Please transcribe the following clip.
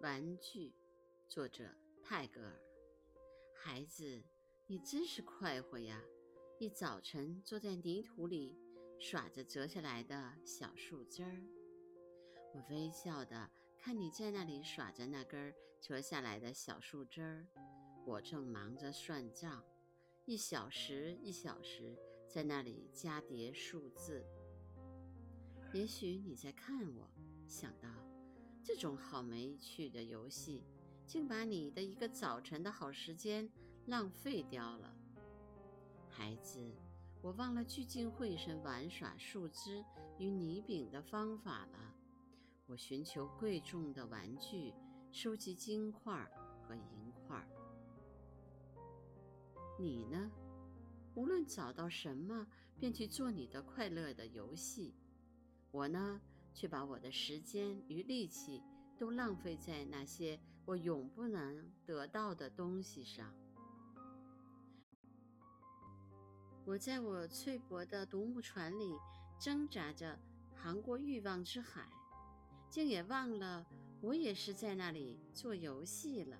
玩具，作者泰戈尔。孩子，你真是快活呀！一早晨坐在泥土里耍着折下来的小树枝儿，我微笑的看你在那里耍着那根折下来的小树枝儿，我正忙着算账，一小时一小时在那里加叠数字。也许你在看我，想到。这种好没趣的游戏，竟把你的一个早晨的好时间浪费掉了。孩子，我忘了聚精会神玩耍树枝与泥饼的方法了。我寻求贵重的玩具，收集金块和银块。你呢？无论找到什么，便去做你的快乐的游戏。我呢？却把我的时间与力气都浪费在那些我永不能得到的东西上。我在我翠薄的独木船里挣扎着航过欲望之海，竟也忘了我也是在那里做游戏了。